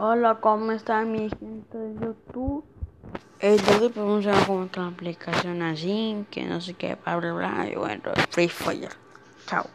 Hola, ¿cómo está mi gente de YouTube? El día de hoy vamos la aplicación así, que no sé qué, bla bla bla, y bueno, Free Fire. Chao.